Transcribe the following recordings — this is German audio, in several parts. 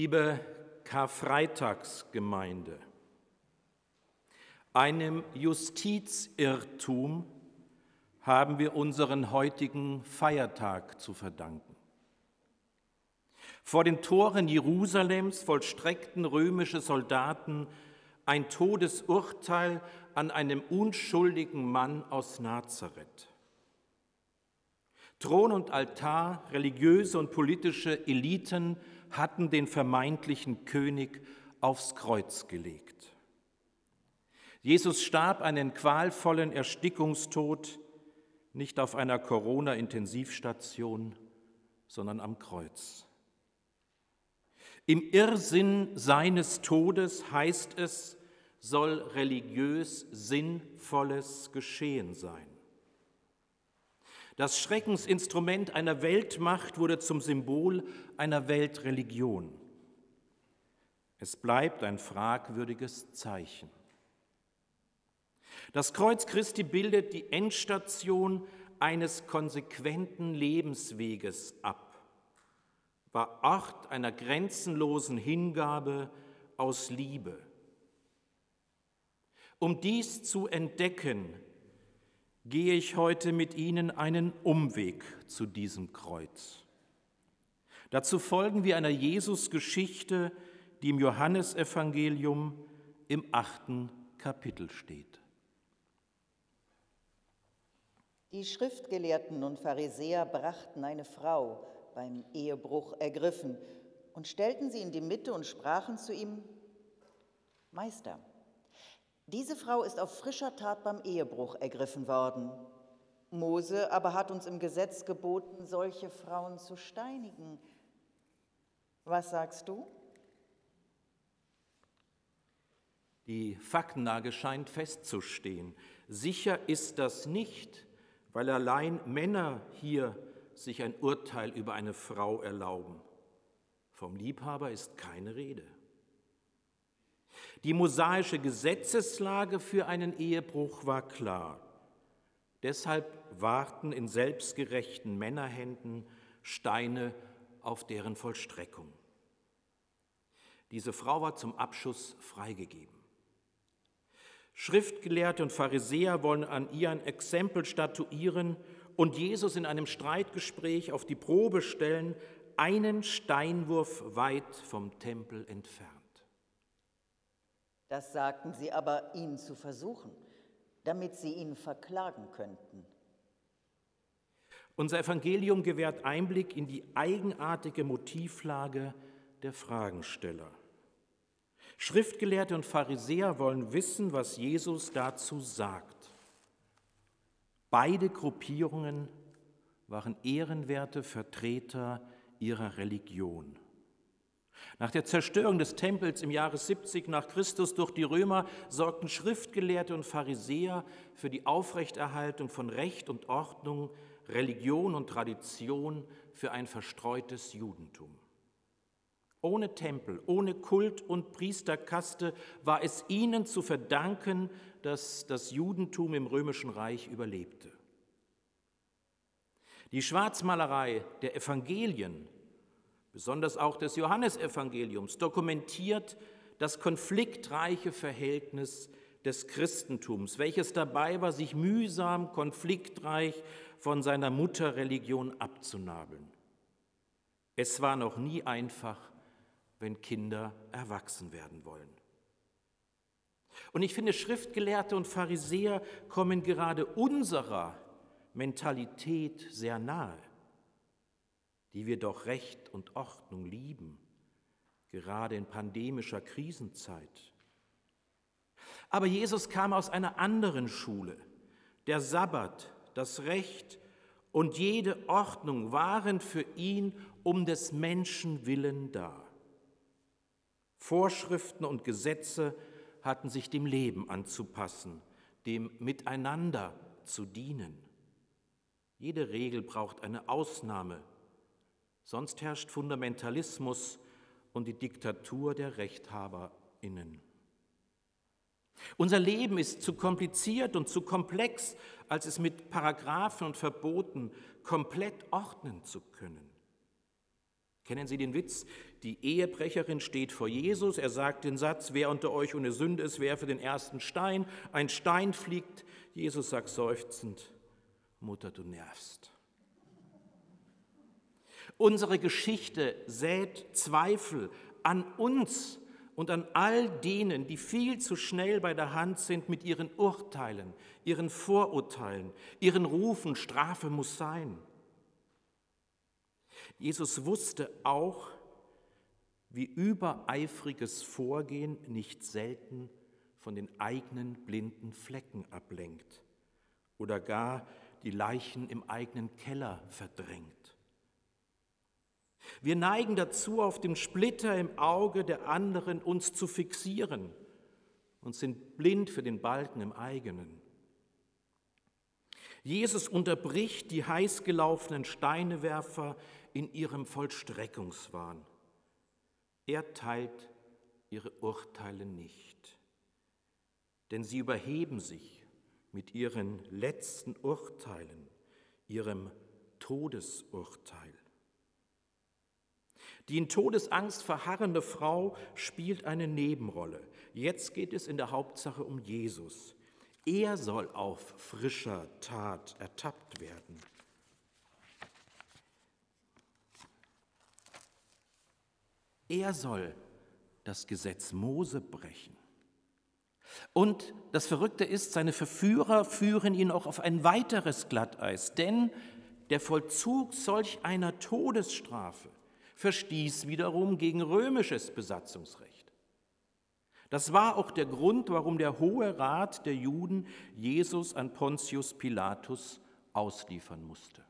Liebe Karfreitagsgemeinde, einem Justizirrtum haben wir unseren heutigen Feiertag zu verdanken. Vor den Toren Jerusalems vollstreckten römische Soldaten ein Todesurteil an einem unschuldigen Mann aus Nazareth. Thron und Altar, religiöse und politische Eliten hatten den vermeintlichen König aufs Kreuz gelegt. Jesus starb einen qualvollen Erstickungstod, nicht auf einer Corona-Intensivstation, sondern am Kreuz. Im Irrsinn seines Todes heißt es, soll religiös Sinnvolles geschehen sein. Das Schreckensinstrument einer Weltmacht wurde zum Symbol einer Weltreligion. Es bleibt ein fragwürdiges Zeichen. Das Kreuz Christi bildet die Endstation eines konsequenten Lebensweges ab, war Ort einer grenzenlosen Hingabe aus Liebe. Um dies zu entdecken, gehe ich heute mit Ihnen einen Umweg zu diesem Kreuz. Dazu folgen wir einer Jesusgeschichte, die im Johannesevangelium im achten Kapitel steht. Die Schriftgelehrten und Pharisäer brachten eine Frau beim Ehebruch ergriffen und stellten sie in die Mitte und sprachen zu ihm, Meister, diese Frau ist auf frischer Tat beim Ehebruch ergriffen worden. Mose aber hat uns im Gesetz geboten, solche Frauen zu steinigen. Was sagst du? Die Faktenlage scheint festzustehen. Sicher ist das nicht, weil allein Männer hier sich ein Urteil über eine Frau erlauben. Vom Liebhaber ist keine Rede. Die mosaische Gesetzeslage für einen Ehebruch war klar. Deshalb warten in selbstgerechten Männerhänden Steine auf deren Vollstreckung. Diese Frau war zum Abschuss freigegeben. Schriftgelehrte und Pharisäer wollen an ihr ein Exempel statuieren und Jesus in einem Streitgespräch auf die Probe stellen, einen Steinwurf weit vom Tempel entfernt. Das sagten sie aber, ihn zu versuchen, damit sie ihn verklagen könnten. Unser Evangelium gewährt Einblick in die eigenartige Motivlage der Fragensteller. Schriftgelehrte und Pharisäer wollen wissen, was Jesus dazu sagt. Beide Gruppierungen waren ehrenwerte Vertreter ihrer Religion. Nach der Zerstörung des Tempels im Jahre 70 nach Christus durch die Römer sorgten Schriftgelehrte und Pharisäer für die Aufrechterhaltung von Recht und Ordnung, Religion und Tradition für ein verstreutes Judentum. Ohne Tempel, ohne Kult und Priesterkaste war es ihnen zu verdanken, dass das Judentum im römischen Reich überlebte. Die Schwarzmalerei der Evangelien besonders auch des Johannesevangeliums, dokumentiert das konfliktreiche Verhältnis des Christentums, welches dabei war, sich mühsam, konfliktreich von seiner Mutterreligion abzunabeln. Es war noch nie einfach, wenn Kinder erwachsen werden wollen. Und ich finde, Schriftgelehrte und Pharisäer kommen gerade unserer Mentalität sehr nahe die wir doch Recht und Ordnung lieben, gerade in pandemischer Krisenzeit. Aber Jesus kam aus einer anderen Schule. Der Sabbat, das Recht und jede Ordnung waren für ihn um des Menschen willen da. Vorschriften und Gesetze hatten sich dem Leben anzupassen, dem Miteinander zu dienen. Jede Regel braucht eine Ausnahme, Sonst herrscht Fundamentalismus und die Diktatur der Rechthaberinnen. Unser Leben ist zu kompliziert und zu komplex, als es mit Paragraphen und Verboten komplett ordnen zu können. Kennen Sie den Witz? Die Ehebrecherin steht vor Jesus, er sagt den Satz, wer unter euch ohne Sünde ist, werfe den ersten Stein. Ein Stein fliegt, Jesus sagt seufzend, Mutter, du nervst. Unsere Geschichte sät Zweifel an uns und an all denen, die viel zu schnell bei der Hand sind mit ihren Urteilen, ihren Vorurteilen, ihren Rufen, Strafe muss sein. Jesus wusste auch, wie übereifriges Vorgehen nicht selten von den eigenen blinden Flecken ablenkt oder gar die Leichen im eigenen Keller verdrängt. Wir neigen dazu, auf dem Splitter im Auge der anderen uns zu fixieren und sind blind für den Balken im eigenen. Jesus unterbricht die heißgelaufenen Steinewerfer in ihrem Vollstreckungswahn. Er teilt ihre Urteile nicht, denn sie überheben sich mit ihren letzten Urteilen, ihrem Todesurteil. Die in Todesangst verharrende Frau spielt eine Nebenrolle. Jetzt geht es in der Hauptsache um Jesus. Er soll auf frischer Tat ertappt werden. Er soll das Gesetz Mose brechen. Und das Verrückte ist, seine Verführer führen ihn auch auf ein weiteres Glatteis, denn der Vollzug solch einer Todesstrafe verstieß wiederum gegen römisches Besatzungsrecht. Das war auch der Grund, warum der Hohe Rat der Juden Jesus an Pontius Pilatus ausliefern musste.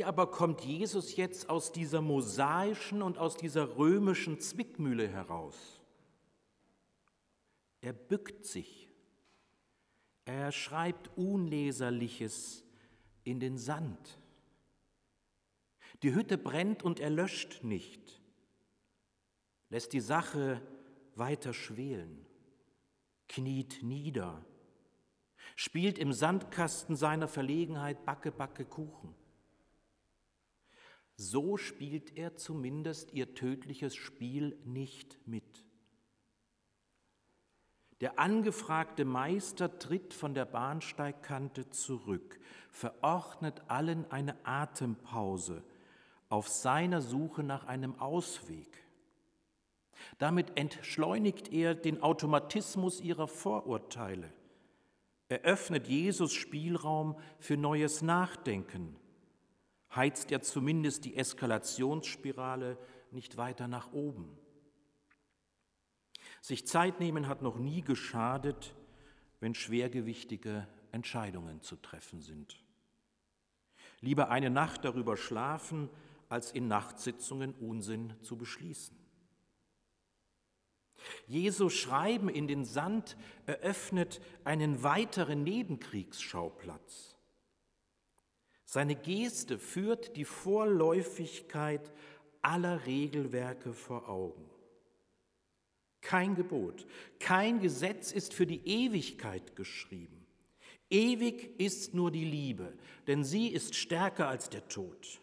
Wie aber kommt Jesus jetzt aus dieser mosaischen und aus dieser römischen Zwickmühle heraus? Er bückt sich. Er schreibt Unleserliches in den Sand. Die Hütte brennt und erlöscht nicht, lässt die Sache weiter schwelen, kniet nieder, spielt im Sandkasten seiner Verlegenheit Backe, Backe, Kuchen. So spielt er zumindest ihr tödliches Spiel nicht mit. Der angefragte Meister tritt von der Bahnsteigkante zurück, verordnet allen eine Atempause auf seiner Suche nach einem Ausweg. Damit entschleunigt er den Automatismus ihrer Vorurteile, eröffnet Jesus Spielraum für neues Nachdenken heizt er zumindest die Eskalationsspirale nicht weiter nach oben. Sich Zeit nehmen hat noch nie geschadet, wenn schwergewichtige Entscheidungen zu treffen sind. Lieber eine Nacht darüber schlafen, als in Nachtsitzungen Unsinn zu beschließen. Jesu Schreiben in den Sand eröffnet einen weiteren Nebenkriegsschauplatz. Seine Geste führt die Vorläufigkeit aller Regelwerke vor Augen. Kein Gebot, kein Gesetz ist für die Ewigkeit geschrieben. Ewig ist nur die Liebe, denn sie ist stärker als der Tod.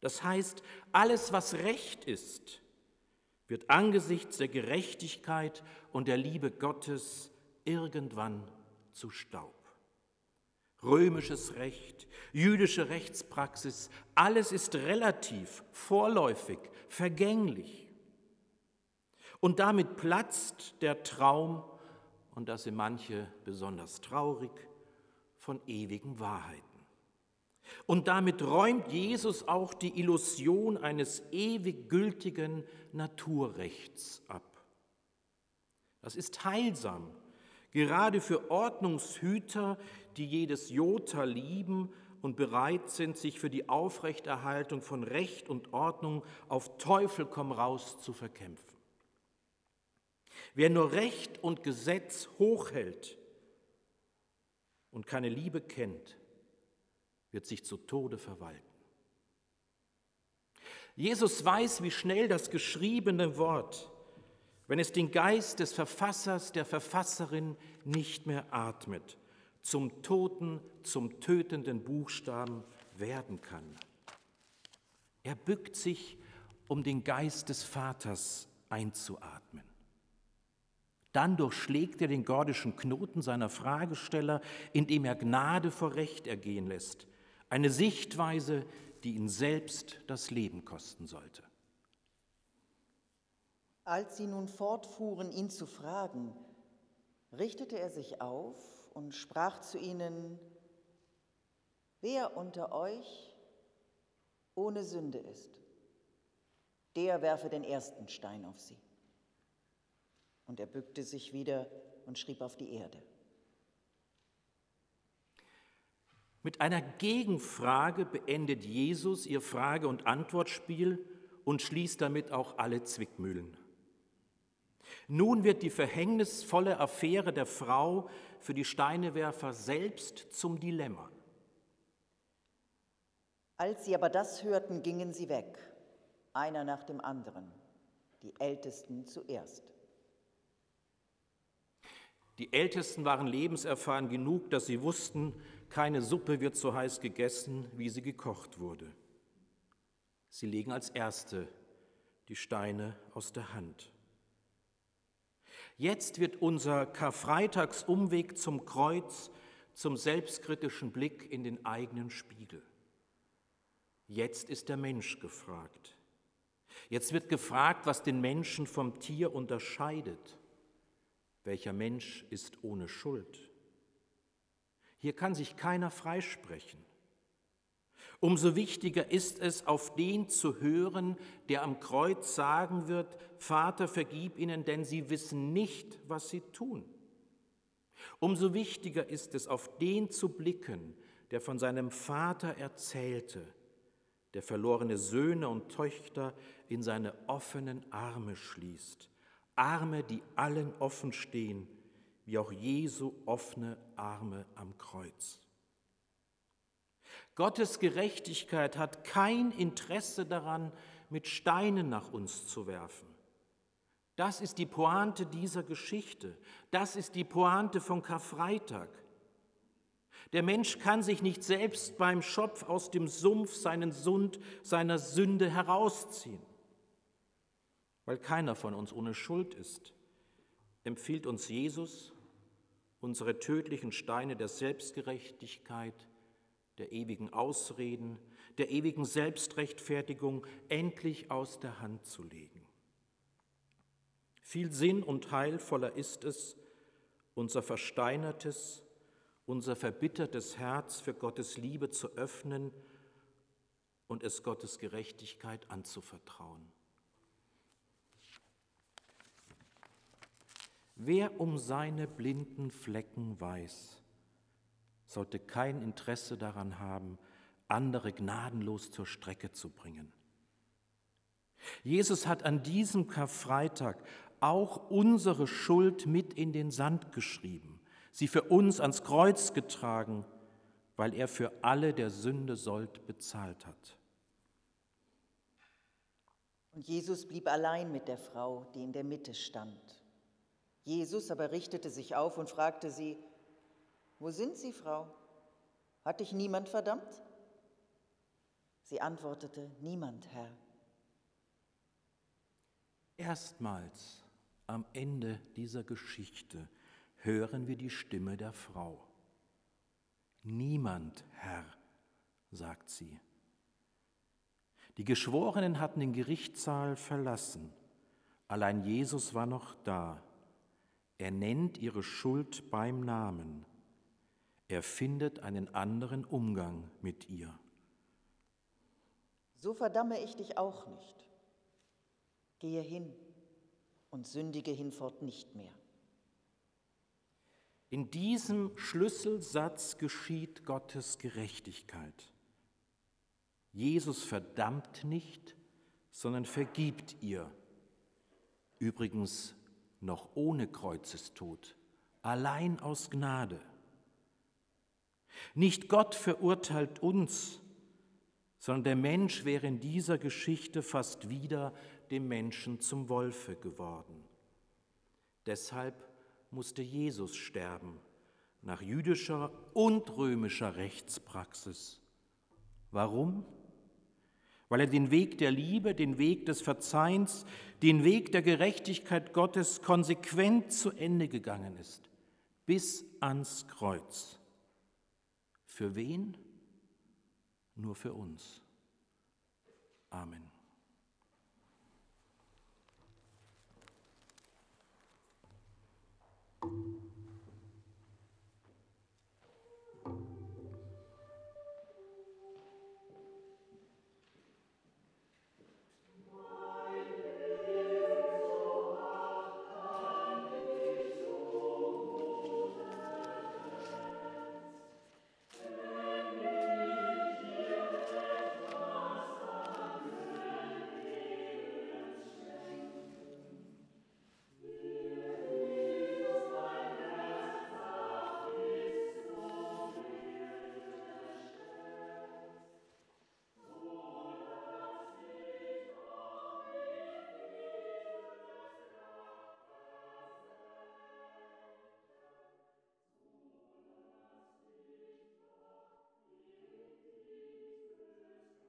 Das heißt, alles, was recht ist, wird angesichts der Gerechtigkeit und der Liebe Gottes irgendwann zu Staub. Römisches Recht, jüdische Rechtspraxis, alles ist relativ, vorläufig, vergänglich. Und damit platzt der Traum, und das sind manche besonders traurig, von ewigen Wahrheiten. Und damit räumt Jesus auch die Illusion eines ewig gültigen Naturrechts ab. Das ist heilsam, gerade für Ordnungshüter, die jedes Jota lieben und bereit sind, sich für die Aufrechterhaltung von Recht und Ordnung auf Teufel komm raus zu verkämpfen. Wer nur Recht und Gesetz hochhält und keine Liebe kennt, wird sich zu Tode verwalten. Jesus weiß, wie schnell das geschriebene Wort, wenn es den Geist des Verfassers, der Verfasserin nicht mehr atmet, zum toten, zum tötenden Buchstaben werden kann. Er bückt sich, um den Geist des Vaters einzuatmen. Dann durchschlägt er den gordischen Knoten seiner Fragesteller, indem er Gnade vor Recht ergehen lässt, eine Sichtweise, die ihn selbst das Leben kosten sollte. Als sie nun fortfuhren, ihn zu fragen, richtete er sich auf und sprach zu ihnen, wer unter euch ohne Sünde ist, der werfe den ersten Stein auf sie. Und er bückte sich wieder und schrieb auf die Erde. Mit einer Gegenfrage beendet Jesus ihr Frage- und Antwortspiel und schließt damit auch alle Zwickmühlen. Nun wird die verhängnisvolle Affäre der Frau für die Steinewerfer selbst zum Dilemma. Als sie aber das hörten, gingen sie weg, einer nach dem anderen, die Ältesten zuerst. Die Ältesten waren lebenserfahren genug, dass sie wussten, keine Suppe wird so heiß gegessen, wie sie gekocht wurde. Sie legen als Erste die Steine aus der Hand. Jetzt wird unser Karfreitagsumweg zum Kreuz zum selbstkritischen Blick in den eigenen Spiegel. Jetzt ist der Mensch gefragt. Jetzt wird gefragt, was den Menschen vom Tier unterscheidet. Welcher Mensch ist ohne Schuld? Hier kann sich keiner freisprechen. Umso wichtiger ist es, auf den zu hören, der am Kreuz sagen wird, Vater, vergib ihnen, denn sie wissen nicht, was sie tun. Umso wichtiger ist es, auf den zu blicken, der von seinem Vater erzählte, der verlorene Söhne und Töchter in seine offenen Arme schließt, Arme, die allen offen stehen, wie auch Jesu offene Arme am Kreuz. Gottes Gerechtigkeit hat kein Interesse daran, mit Steinen nach uns zu werfen. Das ist die Pointe dieser Geschichte. Das ist die Pointe von Karfreitag. Der Mensch kann sich nicht selbst beim Schopf aus dem Sumpf seinen Sund, seiner Sünde herausziehen. Weil keiner von uns ohne Schuld ist, empfiehlt uns Jesus, unsere tödlichen Steine der Selbstgerechtigkeit, der ewigen Ausreden, der ewigen Selbstrechtfertigung endlich aus der Hand zu legen. Viel Sinn und heilvoller ist es, unser versteinertes, unser verbittertes Herz für Gottes Liebe zu öffnen und es Gottes Gerechtigkeit anzuvertrauen. Wer um seine blinden Flecken weiß, sollte kein Interesse daran haben, andere gnadenlos zur Strecke zu bringen. Jesus hat an diesem Karfreitag auch unsere Schuld mit in den Sand geschrieben, sie für uns ans Kreuz getragen, weil er für alle der Sünde Sold bezahlt hat. Und Jesus blieb allein mit der Frau, die in der Mitte stand. Jesus aber richtete sich auf und fragte sie, Wo sind Sie, Frau? Hat dich niemand verdammt? Sie antwortete, Niemand, Herr. Erstmals am Ende dieser Geschichte hören wir die Stimme der Frau. Niemand, Herr, sagt sie. Die Geschworenen hatten den Gerichtssaal verlassen. Allein Jesus war noch da. Er nennt ihre Schuld beim Namen. Er findet einen anderen Umgang mit ihr. So verdamme ich dich auch nicht. Gehe hin und sündige hinfort nicht mehr. In diesem Schlüsselsatz geschieht Gottes Gerechtigkeit. Jesus verdammt nicht, sondern vergibt ihr. Übrigens noch ohne Kreuzestod, allein aus Gnade. Nicht Gott verurteilt uns, sondern der Mensch wäre in dieser Geschichte fast wieder dem Menschen zum Wolfe geworden. Deshalb musste Jesus sterben, nach jüdischer und römischer Rechtspraxis. Warum? Weil er den Weg der Liebe, den Weg des Verzeihens, den Weg der Gerechtigkeit Gottes konsequent zu Ende gegangen ist, bis ans Kreuz. Für wen? Nur für uns. Amen.